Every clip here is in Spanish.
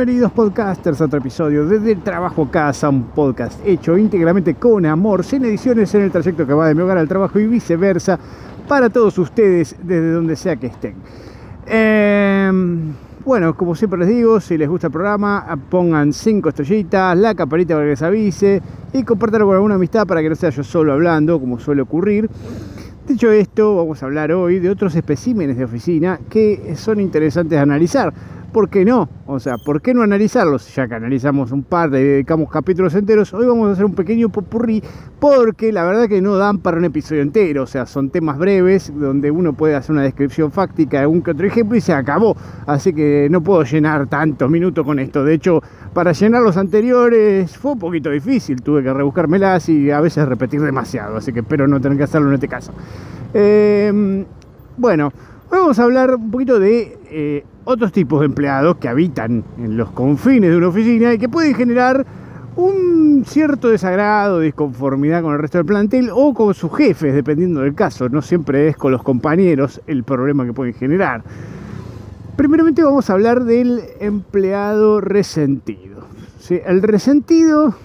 Bienvenidos podcasters a otro episodio de Trabajo Casa, un podcast hecho íntegramente con amor, sin ediciones en el trayecto que va de mi hogar al trabajo y viceversa, para todos ustedes desde donde sea que estén. Em, bueno, como siempre les digo, si les gusta el programa, pongan 5 estrellitas, la campanita para que les avise y compártanlo con alguna amistad para que no sea yo solo hablando, como suele ocurrir. Dicho esto, vamos a hablar hoy de otros especímenes de oficina que son interesantes de analizar ¿por qué no? O sea, ¿por qué no analizarlos? Ya que analizamos un par, le dedicamos capítulos enteros, hoy vamos a hacer un pequeño popurrí porque la verdad que no dan para un episodio entero, o sea, son temas breves donde uno puede hacer una descripción fáctica de un que otro ejemplo y se acabó. Así que no puedo llenar tantos minutos con esto. De hecho, para llenar los anteriores fue un poquito difícil, tuve que rebuscármelas y a veces repetir demasiado, así que espero no tener que hacerlo en este caso. Eh, bueno, vamos a hablar un poquito de eh, otros tipos de empleados que habitan en los confines de una oficina y que pueden generar un cierto desagrado, disconformidad con el resto del plantel o con sus jefes, dependiendo del caso. No siempre es con los compañeros el problema que pueden generar. Primeramente vamos a hablar del empleado resentido. El resentido,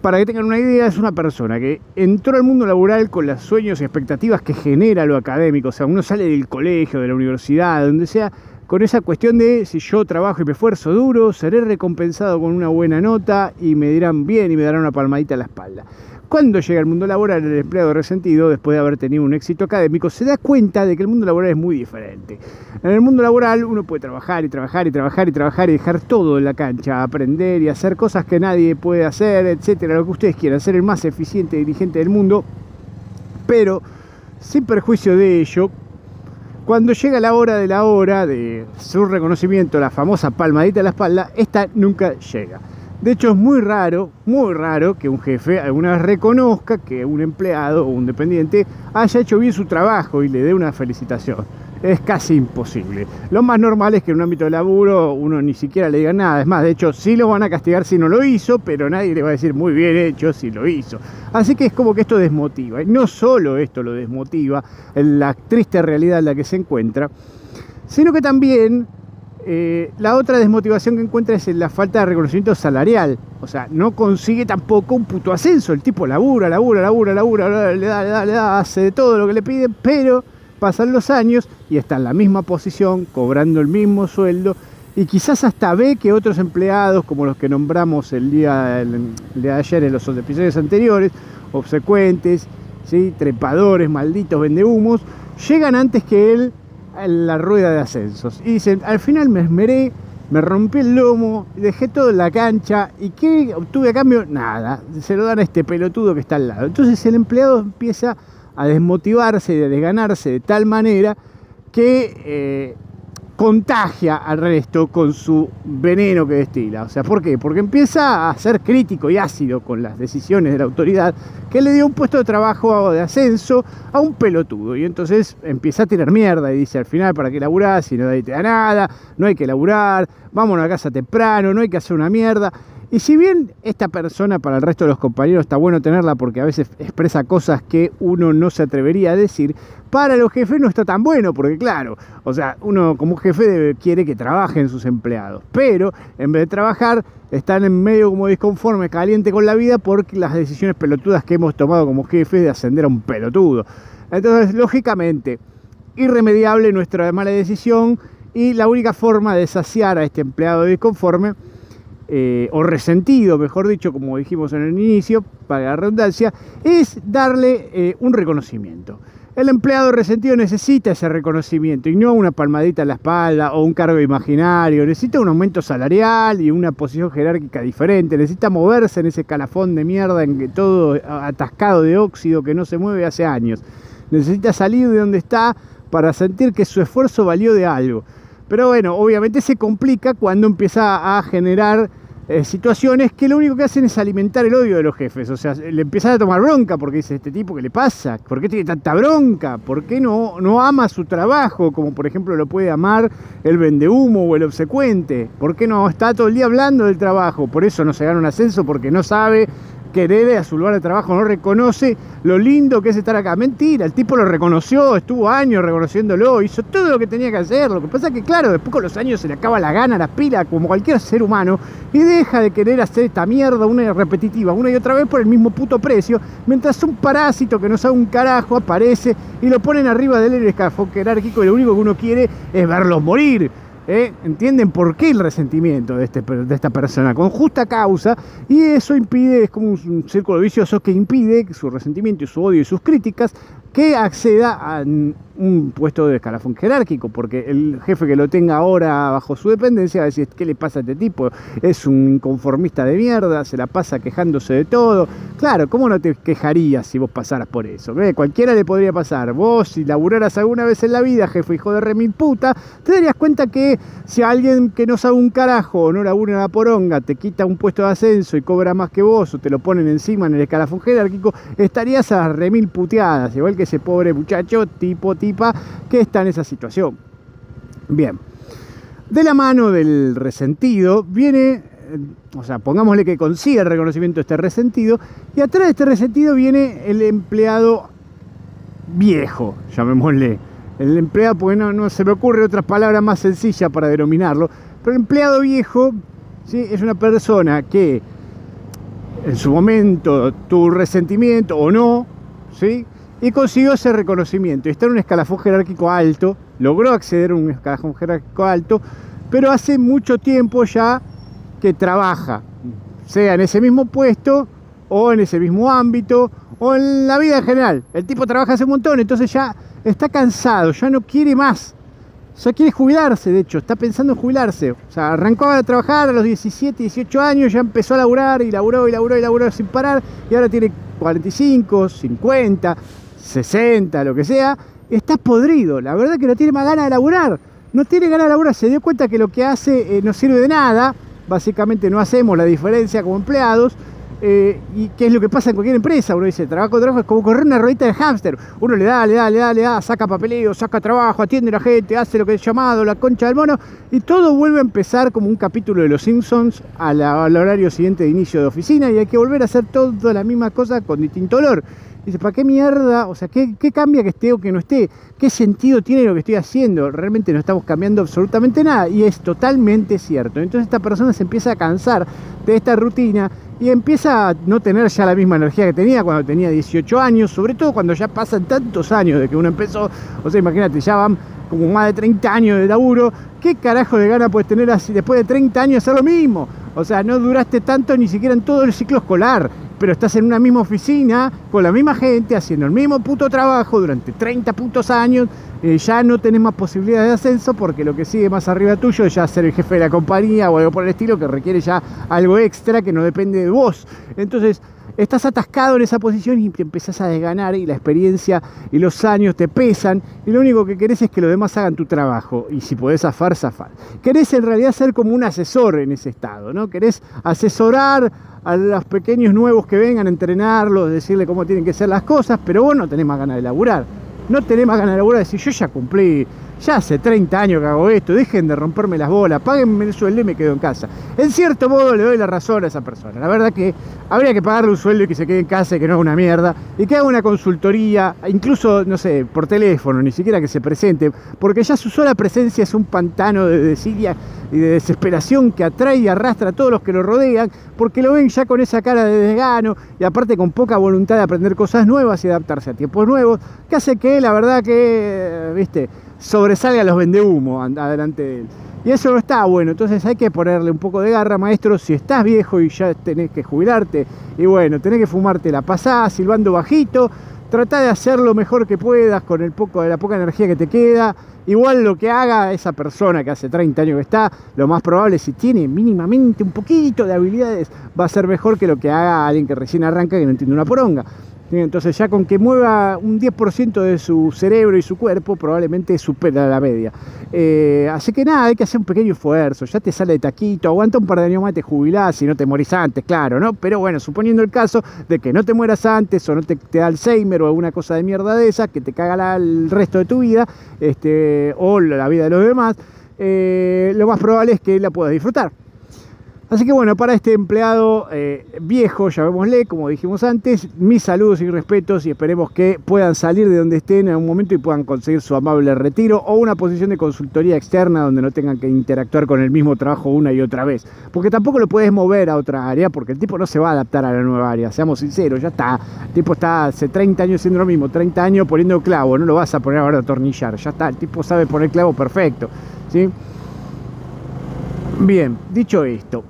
para que tengan una idea, es una persona que entró al mundo laboral con los sueños y expectativas que genera lo académico. O sea, uno sale del colegio, de la universidad, donde sea, con esa cuestión de si yo trabajo y me esfuerzo duro, seré recompensado con una buena nota y me dirán bien y me darán una palmadita a la espalda. Cuando llega al mundo laboral, el empleado resentido, después de haber tenido un éxito académico, se da cuenta de que el mundo laboral es muy diferente. En el mundo laboral uno puede trabajar y trabajar y trabajar y trabajar y dejar todo en la cancha, aprender y hacer cosas que nadie puede hacer, etcétera, lo que ustedes quieran, ser el más eficiente dirigente del mundo, pero sin perjuicio de ello, cuando llega la hora de la hora de su reconocimiento, la famosa palmadita a la espalda, esta nunca llega. De hecho, es muy raro, muy raro que un jefe alguna vez reconozca que un empleado o un dependiente haya hecho bien su trabajo y le dé una felicitación es casi imposible. Lo más normal es que en un ámbito de laburo uno ni siquiera le diga nada. Es más, de hecho, sí lo van a castigar si no lo hizo, pero nadie le va a decir muy bien hecho si lo hizo. Así que es como que esto desmotiva. Y no solo esto lo desmotiva, en la triste realidad en la que se encuentra, sino que también eh, la otra desmotivación que encuentra es la falta de reconocimiento salarial. O sea, no consigue tampoco un puto ascenso. El tipo labura, labura, labura, labura, le da, le da, le da, hace de todo lo que le piden, pero pasan los años y está en la misma posición, cobrando el mismo sueldo y quizás hasta ve que otros empleados, como los que nombramos el día, de ayer en los episodios anteriores, obsecuentes, ¿sí? trepadores, malditos, vendehumos, llegan antes que él la rueda de ascensos. Y dicen, al final me esmeré, me rompí el lomo, dejé todo en la cancha y ¿qué obtuve a cambio? Nada, se lo dan a este pelotudo que está al lado. Entonces el empleado empieza a desmotivarse y a desganarse de tal manera que eh, contagia al resto con su veneno que destila. O sea, ¿por qué? Porque empieza a ser crítico y ácido con las decisiones de la autoridad que le dio un puesto de trabajo de ascenso a un pelotudo. Y entonces empieza a tirar mierda y dice al final, ¿para qué laburás si nadie te da nada? No hay que laburar, vámonos a casa temprano, no hay que hacer una mierda. Y si bien esta persona para el resto de los compañeros está bueno tenerla porque a veces expresa cosas que uno no se atrevería a decir, para los jefes no está tan bueno porque claro, o sea, uno como jefe quiere que trabajen sus empleados, pero en vez de trabajar están en medio como disconforme, caliente con la vida por las decisiones pelotudas que hemos tomado como jefes de ascender a un pelotudo. Entonces, lógicamente, irremediable nuestra mala decisión y la única forma de saciar a este empleado disconforme eh, o resentido, mejor dicho, como dijimos en el inicio, para la redundancia, es darle eh, un reconocimiento. El empleado resentido necesita ese reconocimiento y no una palmadita en la espalda o un cargo imaginario, necesita un aumento salarial y una posición jerárquica diferente, necesita moverse en ese calafón de mierda en que todo atascado de óxido que no se mueve hace años. Necesita salir de donde está para sentir que su esfuerzo valió de algo. Pero bueno, obviamente se complica cuando empieza a generar eh, situaciones que lo único que hacen es alimentar el odio de los jefes. O sea, le empiezan a tomar bronca porque dice, este tipo, ¿qué le pasa? ¿Por qué tiene tanta bronca? ¿Por qué no, no ama su trabajo? Como por ejemplo lo puede amar el vendehumo o el obsecuente. ¿Por qué no está todo el día hablando del trabajo? Por eso no se gana un ascenso, porque no sabe querer a su lugar de trabajo, no reconoce lo lindo que es estar acá. Mentira, el tipo lo reconoció, estuvo años reconociéndolo, hizo todo lo que tenía que hacer. Lo que pasa es que, claro, después con los años se le acaba la gana, la pila, como cualquier ser humano, y deja de querer hacer esta mierda una repetitiva, una y otra vez por el mismo puto precio, mientras un parásito que no sabe un carajo aparece y lo ponen arriba del escafón jerárquico y lo único que uno quiere es verlos morir. ¿Eh? ¿Entienden por qué el resentimiento de, este, de esta persona? Con justa causa, y eso impide, es como un círculo vicioso que impide que su resentimiento y su odio y sus críticas que acceda a un puesto de escalafón jerárquico, porque el jefe que lo tenga ahora bajo su dependencia va a decir, ¿qué le pasa a este tipo? Es un inconformista de mierda, se la pasa quejándose de todo. Claro, ¿cómo no te quejarías si vos pasaras por eso? Cualquiera le podría pasar. Vos, si laburaras alguna vez en la vida, jefe hijo de remil puta, te darías cuenta que si alguien que no sabe un carajo o no labura en la poronga te quita un puesto de ascenso y cobra más que vos o te lo ponen encima en el escalafón jerárquico, estarías a remil puteadas, igual que ese pobre muchacho, tipo, que está en esa situación. Bien, de la mano del resentido viene, eh, o sea, pongámosle que consigue el reconocimiento de este resentido, y atrás de este resentido viene el empleado viejo, llamémosle. El empleado, porque no, no se me ocurre otra palabra más sencilla para denominarlo, pero el empleado viejo ¿sí? es una persona que en su momento tuvo resentimiento o no, ¿sí? Y consiguió ese reconocimiento. Está en un escalafón jerárquico alto, logró acceder a un escalafón jerárquico alto, pero hace mucho tiempo ya que trabaja, sea en ese mismo puesto o en ese mismo ámbito o en la vida en general. El tipo trabaja hace un montón, entonces ya está cansado, ya no quiere más. Ya quiere jubilarse, de hecho, está pensando en jubilarse. O sea, arrancó a trabajar a los 17, 18 años, ya empezó a laburar y laburó y laburó y laburó sin parar y ahora tiene 45, 50, 60, lo que sea, está podrido. La verdad que no tiene más ganas de laburar. No tiene ganas de laburar. Se dio cuenta que lo que hace eh, no sirve de nada. Básicamente no hacemos la diferencia como empleados. Eh, y qué es lo que pasa en cualquier empresa. Uno dice, trabajo, trabajo, es como correr una ruedita de hámster. Uno le da, le da, le da, le da, saca papeleo, saca trabajo, atiende a la gente, hace lo que es llamado, la concha del mono, y todo vuelve a empezar como un capítulo de Los Simpsons al, al horario siguiente de inicio de oficina y hay que volver a hacer toda la misma cosa con distinto olor. Dice, ¿para qué mierda? O sea, ¿qué, cambia que esté o que no esté? ¿Qué sentido tiene lo que estoy haciendo? Realmente no estamos cambiando absolutamente nada. Y es totalmente cierto. Entonces esta persona se empieza a cansar de esta rutina y empieza a no tener ya la misma energía que tenía cuando tenía 18 años, sobre todo cuando ya pasan tantos años de que uno empezó, o sea, imagínate, ya van como más de 30 años de laburo, ¿qué carajo de gana puedes tener así después de 30 años hacer lo mismo? O sea, no duraste tanto ni siquiera en todo el ciclo escolar pero estás en una misma oficina con la misma gente haciendo el mismo puto trabajo durante 30 putos años, eh, ya no tenés más posibilidades de ascenso porque lo que sigue más arriba tuyo es ya ser el jefe de la compañía o algo por el estilo que requiere ya algo extra que no depende de vos. Entonces, estás atascado en esa posición y te empezás a desganar y la experiencia y los años te pesan y lo único que querés es que los demás hagan tu trabajo y si podés zafar, zafar. Querés en realidad ser como un asesor en ese estado, ¿no? Querés asesorar a los pequeños nuevos que vengan entrenarlos, decirle cómo tienen que ser las cosas, pero vos no tenés más ganas de laburar. No tenés más ganas de laburar, decir yo ya cumplí ya hace 30 años que hago esto, dejen de romperme las bolas, páguenme el sueldo y me quedo en casa. En cierto modo le doy la razón a esa persona. La verdad que habría que pagarle un sueldo y que se quede en casa y que no haga una mierda, y que haga una consultoría, incluso, no sé, por teléfono, ni siquiera que se presente, porque ya su sola presencia es un pantano de desidia y de desesperación que atrae y arrastra a todos los que lo rodean, porque lo ven ya con esa cara de desgano y aparte con poca voluntad de aprender cosas nuevas y adaptarse a tiempos nuevos, que hace que la verdad que, viste, sobresalga a los vendehumo adelante de él. Y eso no está bueno, entonces hay que ponerle un poco de garra, maestro, si estás viejo y ya tenés que jubilarte, y bueno, tenés que fumarte la pasada, silbando bajito, trata de hacer lo mejor que puedas con el poco, la poca energía que te queda. Igual lo que haga esa persona que hace 30 años que está, lo más probable si tiene mínimamente un poquito de habilidades, va a ser mejor que lo que haga alguien que recién arranca que no entiende una poronga. Entonces ya con que mueva un 10% de su cerebro y su cuerpo probablemente supera la media. Eh, así que nada, hay que hacer un pequeño esfuerzo, ya te sale de taquito, aguanta un par de años más, te jubilás y no te morís antes, claro, ¿no? Pero bueno, suponiendo el caso de que no te mueras antes o no te, da Alzheimer o alguna cosa de mierda de esa que te caga el resto de tu vida este, o la vida de los demás, eh, lo más probable es que la puedas disfrutar. Así que bueno, para este empleado eh, viejo, llamémosle, como dijimos antes, mis saludos y respetos y esperemos que puedan salir de donde estén en un momento y puedan conseguir su amable retiro o una posición de consultoría externa donde no tengan que interactuar con el mismo trabajo una y otra vez. Porque tampoco lo puedes mover a otra área porque el tipo no se va a adaptar a la nueva área, seamos sinceros, ya está. El tipo está hace 30 años haciendo lo mismo, 30 años poniendo clavo, no lo vas a poner ahora a atornillar, ya está, el tipo sabe poner clavo perfecto. ¿sí? Bien, dicho esto,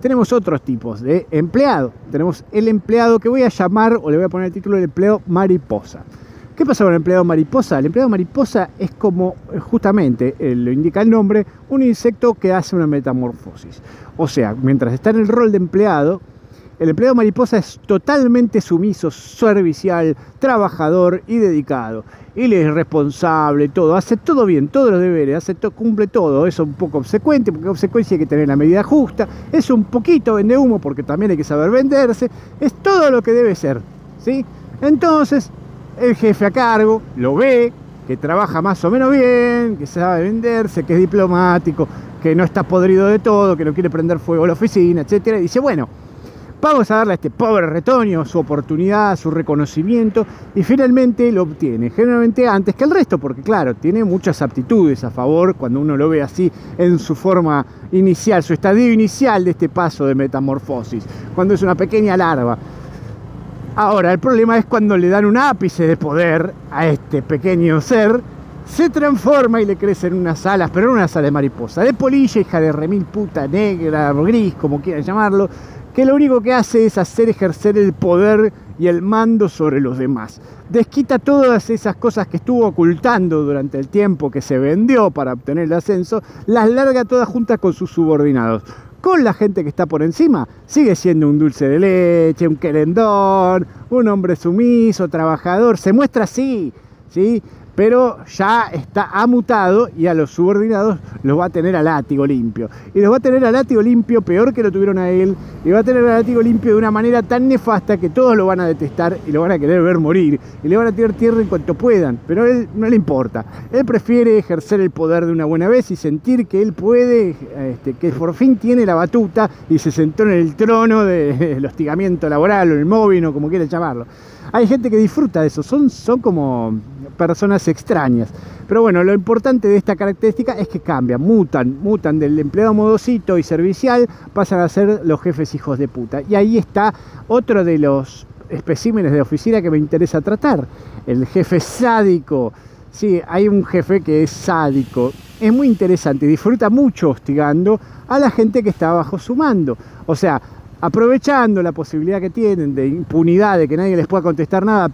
tenemos otros tipos de empleado. Tenemos el empleado que voy a llamar, o le voy a poner el título de empleo mariposa. ¿Qué pasa con el empleado mariposa? El empleado mariposa es como, justamente eh, lo indica el nombre, un insecto que hace una metamorfosis. O sea, mientras está en el rol de empleado, el empleado mariposa es totalmente sumiso, servicial, trabajador y dedicado. Él es responsable, todo, hace todo bien, todos los deberes, hace cumple todo. Es un poco obsecuente, porque obsecuencia hay que tener la medida justa. Es un poquito vende humo, porque también hay que saber venderse. Es todo lo que debe ser. ¿sí? Entonces, el jefe a cargo lo ve, que trabaja más o menos bien, que sabe venderse, que es diplomático, que no está podrido de todo, que no quiere prender fuego a la oficina, etcétera, y dice, bueno, Vamos a darle a este pobre retoño su oportunidad, su reconocimiento y finalmente lo obtiene, generalmente antes que el resto, porque claro, tiene muchas aptitudes a favor cuando uno lo ve así en su forma inicial, su estadio inicial de este paso de metamorfosis, cuando es una pequeña larva. Ahora, el problema es cuando le dan un ápice de poder a este pequeño ser, se transforma y le crecen unas alas, pero no una alas de mariposa, de polilla, hija de remil puta negra, gris, como quieran llamarlo, que lo único que hace es hacer ejercer el poder y el mando sobre los demás. Desquita todas esas cosas que estuvo ocultando durante el tiempo que se vendió para obtener el ascenso, las larga todas juntas con sus subordinados. Con la gente que está por encima, sigue siendo un dulce de leche, un querendón, un hombre sumiso, trabajador, se muestra así, ¿sí? Pero ya está amutado y a los subordinados los va a tener a látigo limpio. Y los va a tener a látigo limpio peor que lo tuvieron a él, y va a tener a látigo limpio de una manera tan nefasta que todos lo van a detestar y lo van a querer ver morir, y le van a tirar tierra en cuanto puedan, pero a él no le importa. Él prefiere ejercer el poder de una buena vez y sentir que él puede, este, que por fin tiene la batuta y se sentó en el trono del hostigamiento laboral o el móvil o como quieran llamarlo. Hay gente que disfruta de eso, son, son como personas extrañas. Pero bueno, lo importante de esta característica es que cambian, mutan, mutan del empleado modosito y servicial, pasan a ser los jefes hijos de puta. Y ahí está otro de los especímenes de oficina que me interesa tratar, el jefe sádico. Sí, hay un jefe que es sádico. Es muy interesante, disfruta mucho hostigando a la gente que está bajo su mando. O sea, aprovechando la posibilidad que tienen de impunidad, de que nadie les pueda contestar nada,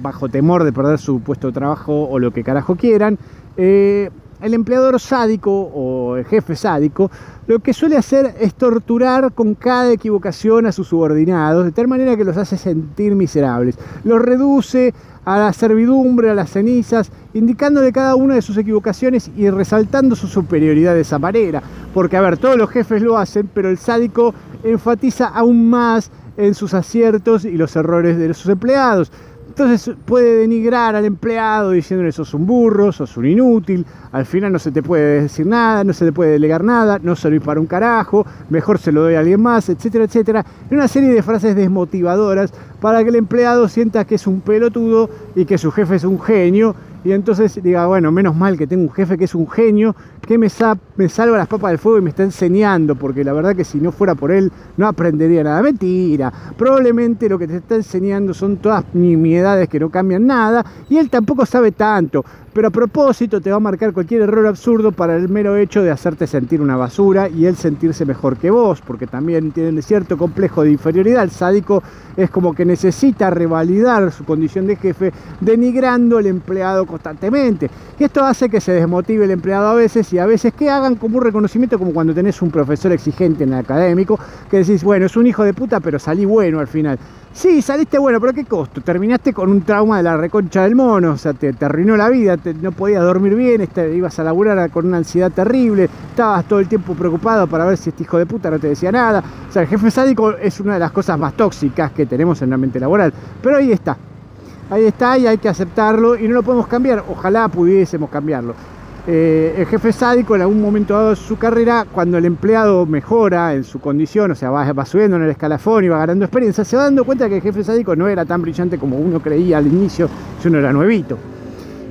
bajo temor de perder su puesto de trabajo o lo que carajo quieran, eh, el empleador sádico o el jefe sádico lo que suele hacer es torturar con cada equivocación a sus subordinados, de tal manera que los hace sentir miserables, los reduce a la servidumbre, a las cenizas, indicándole cada una de sus equivocaciones y resaltando su superioridad de esa manera. Porque, a ver, todos los jefes lo hacen, pero el sádico enfatiza aún más en sus aciertos y los errores de sus empleados. Entonces puede denigrar al empleado diciéndole sos un burro, sos un inútil, al final no se te puede decir nada, no se te puede delegar nada, no servís para un carajo, mejor se lo doy a alguien más, etcétera, etcétera. Y una serie de frases desmotivadoras para que el empleado sienta que es un pelotudo y que su jefe es un genio y entonces diga, bueno, menos mal que tengo un jefe que es un genio, que me, me salva las papas del fuego y me está enseñando, porque la verdad que si no fuera por él no aprendería nada. Mentira, probablemente lo que te está enseñando son todas nimiedades que no cambian nada y él tampoco sabe tanto pero a propósito te va a marcar cualquier error absurdo para el mero hecho de hacerte sentir una basura y él sentirse mejor que vos, porque también tiene cierto complejo de inferioridad. El sádico es como que necesita revalidar su condición de jefe denigrando al empleado constantemente. Y esto hace que se desmotive el empleado a veces y a veces que hagan como un reconocimiento como cuando tenés un profesor exigente en el académico, que decís, bueno, es un hijo de puta, pero salí bueno al final. Sí, saliste bueno, pero ¿qué costo? Terminaste con un trauma de la reconcha del mono, o sea, te, arruinó la vida, no podías dormir bien, este, ibas a laburar con una ansiedad terrible, estabas todo el tiempo preocupado para ver si este hijo de puta no te decía nada. O sea, el jefe sádico es una de las cosas más tóxicas que tenemos en la mente laboral, pero ahí está. Ahí está y hay que aceptarlo y no lo podemos cambiar. Ojalá pudiésemos cambiarlo. Eh, el jefe sádico en algún momento dado de su carrera, cuando el empleado mejora en su condición, o sea, va, subiendo en el escalafón y va ganando experiencia, se va dando cuenta que el jefe sádico no era tan brillante como uno creía al inicio, si uno era nuevito.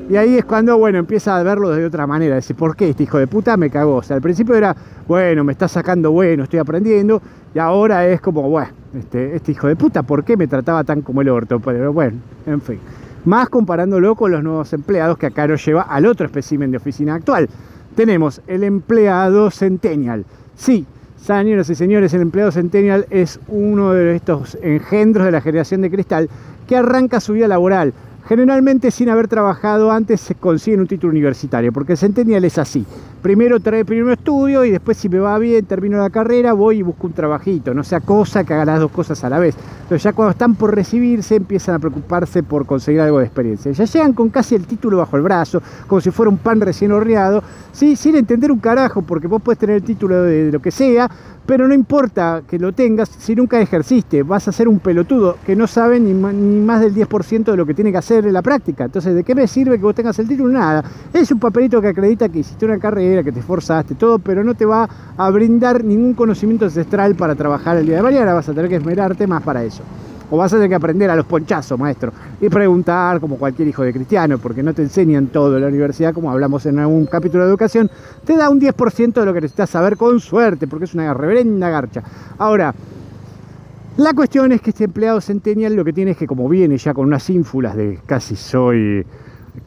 Y ahí es cuando, bueno, empieza a verlo de otra manera. Decir, ¿por qué este hijo de puta me cagó? O sea, al principio era, bueno, me está sacando bueno, estoy aprendiendo. Y ahora es como, bueno, este, este hijo de puta, ¿por qué me trataba tan como el orto? Pero bueno, en fin más comparándolo con los nuevos empleados que acá nos lleva al otro espécimen de oficina actual. Tenemos el empleado Centennial. Sí, señoras y señores, el empleado Centennial es uno de estos engendros de la generación de cristal que arranca su vida laboral Generalmente sin haber trabajado antes se consiguen un título universitario, porque el Centennial es así. Primero trae primero estudio y después si me va bien, termino la carrera, voy y busco un trabajito, no sea cosa que haga las dos cosas a la vez. Pero ya cuando están por recibirse empiezan a preocuparse por conseguir algo de experiencia. Ya llegan con casi el título bajo el brazo, como si fuera un pan recién horneado, ¿sí? sin entender un carajo, porque vos puedes tener el título de lo que sea, pero no importa que lo tengas si nunca ejerciste, vas a ser un pelotudo que no sabe ni, más del 10% de lo que tiene que hacer en la práctica. Entonces, ¿de qué me sirve que vos tengas el título? Nada. Es un papelito que acredita que hiciste una carrera, que te esforzaste, todo, pero no te va a brindar ningún conocimiento ancestral para trabajar el día de mañana. Vas a tener que esmerarte más para eso. O vas a tener que aprender a los ponchazos, maestro, y preguntar como cualquier hijo de cristiano, porque no te enseñan todo en la universidad, como hablamos en algún capítulo de educación, te da un 10% de lo que necesitas saber con suerte, porque es una reverenda garcha. Ahora, la cuestión es que este empleado centennial lo que tiene es que como viene ya con unas ínfulas de casi soy,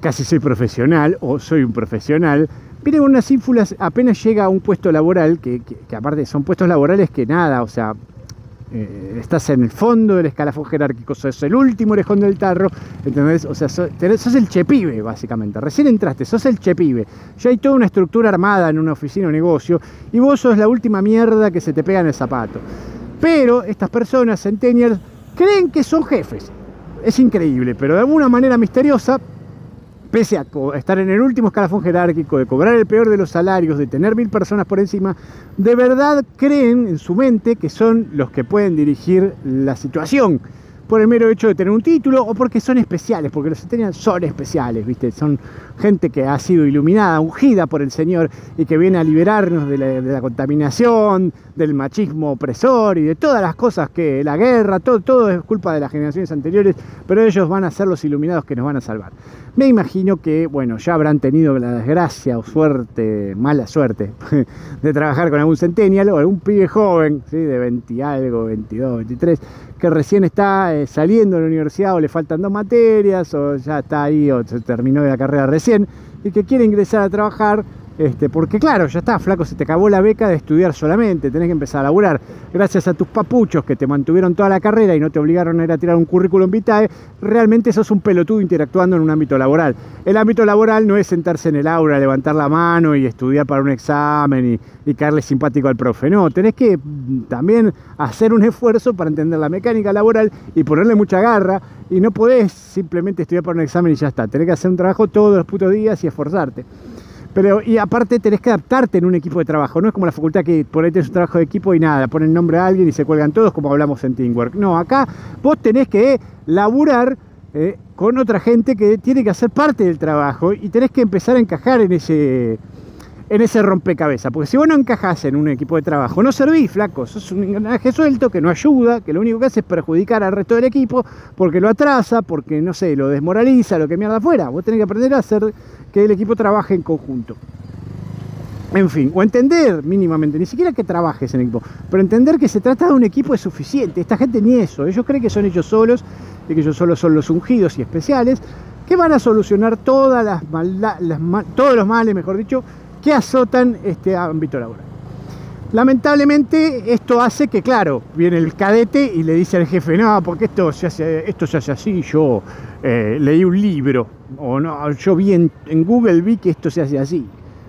casi soy profesional o soy un profesional, viene con unas ínfulas, apenas llega a un puesto laboral, que, que aparte son puestos laborales que nada, o sea, eh, estás en el fondo del escalafón jerárquico, sos el último orejón del tarro, ¿entendés? O sea, sos, el chepibe, básicamente. Recién entraste, sos el chepibe. Ya hay toda una estructura armada en una oficina o negocio y vos sos la última mierda que se te pega en el zapato. Pero estas personas, centennials, creen que son jefes. Es increíble, pero de alguna manera misteriosa pese a estar en el último escalafón jerárquico, de cobrar el peor de los salarios, de tener mil personas por encima, de verdad creen en su mente que son los que pueden dirigir la situación por el mero hecho de tener un título o porque son especiales, porque los centennials son especiales, ¿viste? Son gente que ha sido iluminada, ungida por el Señor y que viene a liberarnos de la, contaminación, del machismo opresor y de todas las cosas que la guerra, todo, todo es culpa de las generaciones anteriores, pero ellos van a ser los iluminados que nos van a salvar. Me imagino que, bueno, ya habrán tenido la desgracia o suerte, mala suerte, de trabajar con algún centennial o algún pibe joven, ¿sí? de 20 algo, 22, 23 que recién está eh, saliendo de la universidad o le faltan dos materias o ya está ahí o terminó la carrera recién y que quiere ingresar a trabajar este, porque claro, ya está, flaco, se te acabó la beca de estudiar solamente, tenés que empezar a laburar. Gracias a tus papuchos que te mantuvieron toda la carrera y no te obligaron a ir a tirar un currículum vitae, realmente sos un pelotudo interactuando en un ámbito laboral. El ámbito laboral no es sentarse en el aula, levantar la mano y estudiar para un examen y, y caerle simpático al profe. No, tenés que también hacer un esfuerzo para entender la mecánica laboral y ponerle mucha garra y no podés simplemente estudiar para un examen y ya está. Tenés que hacer un trabajo todos los putos días y esforzarte. Pero, y aparte tenés que adaptarte en un equipo de trabajo, no es como la facultad que por ahí un trabajo de equipo y nada, ponen nombre a alguien y se cuelgan todos como hablamos en Teamwork. No, acá vos tenés que laburar eh, con otra gente que tiene que hacer parte del trabajo y tenés que empezar a encajar en ese, en ese rompecabezas. Porque si vos no encajás en un equipo de trabajo, no servís, flaco. Sos un engranaje suelto que no ayuda, que lo único que hace es perjudicar al resto del equipo porque lo atrasa, porque, no sé, lo desmoraliza, lo que mierda fuera. Vos tenés que aprender a hacer que el equipo trabaje en conjunto. En fin, o entender mínimamente, ni siquiera que trabajes en equipo, pero entender que se trata de un equipo es suficiente. Esta gente ni eso, ellos creen que son ellos solos y que ellos solos son los ungidos y especiales, que van a solucionar todas las, todos los males, mejor dicho, que azotan este ámbito laboral. Lamentablemente esto hace que, claro, viene el cadete y le dice al jefe, no, porque esto se hace, esto se hace así, yo eh, leí un libro, o no, yo vi en, Google, vi que esto se hace así.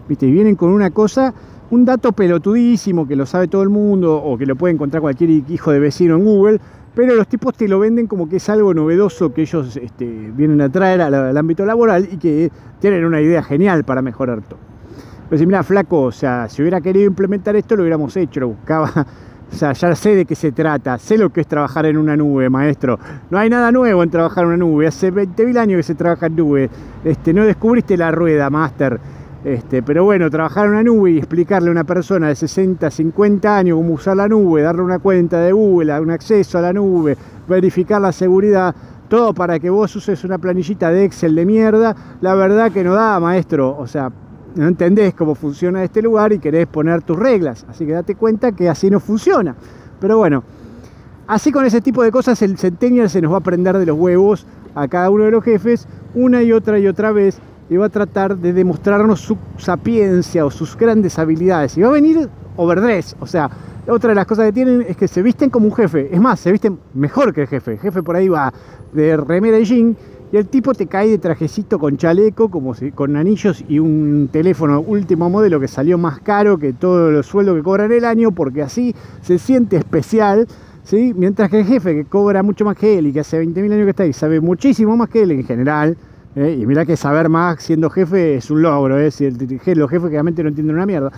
¿Viste? Y vienen con una cosa, un dato pelotudísimo que lo sabe todo el mundo, o que lo puede encontrar cualquier hijo de vecino en Google, pero los tipos te lo venden como que es algo novedoso que ellos este, vienen a traer al ámbito laboral y que tienen una idea genial para mejorar todo. Pero si mira, flaco, o sea, si hubiera querido implementar esto, lo hubiéramos hecho, lo buscaba. O sea, ya sé de qué se trata, sé lo que es trabajar en una nube, maestro. No hay nada nuevo en trabajar en una nube, hace 20.000 años que se trabaja en nube. Este, no descubriste la rueda, master. Este, pero bueno, trabajar en una nube y explicarle a una persona de 60, 50 años cómo usar la nube, darle una cuenta de Google, un acceso a la nube, verificar la seguridad, todo para que vos uses una planillita de Excel de mierda, la verdad que no da, maestro. O sea, no entendés cómo funciona este lugar y querés poner tus reglas. Así que date cuenta que así no funciona. Pero bueno, así con ese tipo de cosas el Centennial se nos va a prender de los huevos a cada uno de los jefes una y otra y otra vez y va a tratar de demostrarnos su sapiencia o sus grandes habilidades. Y va a venir overdress, o sea, otra de las cosas que tienen es que se visten como un jefe. Es más, se visten mejor que el jefe. El jefe por ahí va de remera y el tipo te cae de trajecito con chaleco, como con anillos y un teléfono último modelo que salió más caro que todos los sueldos que cobran el año, porque así se siente especial. ¿sí? Mientras que el jefe que cobra mucho más que él y que hace 20.000 años que está ahí, sabe muchísimo más que él en general. ¿eh? Y mira que saber más siendo jefe es un logro, ¿eh? si los jefes realmente no entienden una mierda.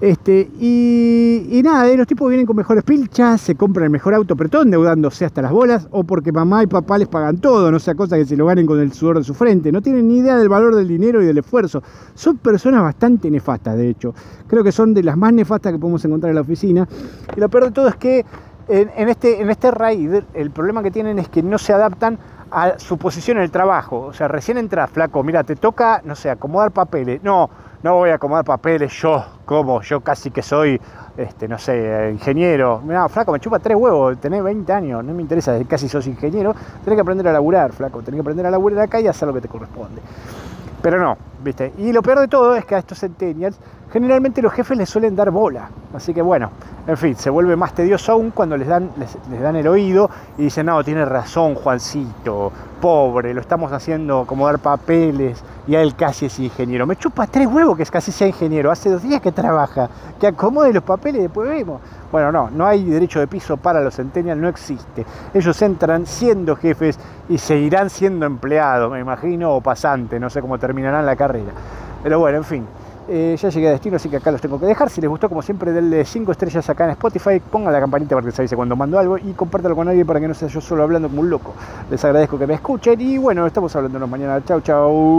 Este, y, nada, eh, los tipos vienen con mejores pilchas, se compran el mejor auto, pero todo endeudándose hasta las bolas, o porque mamá y papá les pagan todo, no sea cosa que se lo ganen con el sudor de su frente. No tienen ni idea del valor del dinero y del esfuerzo. Son personas bastante nefastas, de hecho. Creo que son de las más nefastas que podemos encontrar en la oficina. Y lo peor de todo es que en, este, en este raid, el problema que tienen es que no se adaptan a su posición en el trabajo. O sea, recién entras, flaco, mira, te toca, no sé, acomodar papeles. No no voy a acomodar papeles yo, como yo casi que soy, este, no sé, ingeniero. Mira, flaco, me chupa tres huevos, tenés 20 años, no me interesa, casi sos ingeniero, tenés que aprender a laburar, flaco, tenés que aprender a laburar acá y hacer lo que te corresponde. Pero no, ¿viste? Y lo peor de todo es que a estos centennials generalmente los jefes les suelen dar bola. Así que bueno, en fin, se vuelve más tedioso aún cuando les dan, les, dan el oído y dicen, no, tiene razón Juancito, pobre, lo estamos haciendo como dar papeles y a él casi es ingeniero. Me chupa tres huevos que es casi sea ingeniero, hace dos días que trabaja, que acomode los papeles y después vemos. Bueno, no, no hay derecho de piso para los centennials, no existe. Ellos entran siendo jefes y seguirán siendo empleados, me imagino, o pasantes, no sé cómo terminarán la carrera. Pero bueno, en fin. Eh, ya llegué a destino, así que acá los tengo que dejar. Si les gustó, como siempre, denle 5 estrellas acá en Spotify, pongan la campanita para que se avise cuando mando algo y compártelo con alguien para que no sea yo solo hablando como un loco. Les agradezco que me escuchen y bueno, estamos hablándonos mañana. Chau, chau.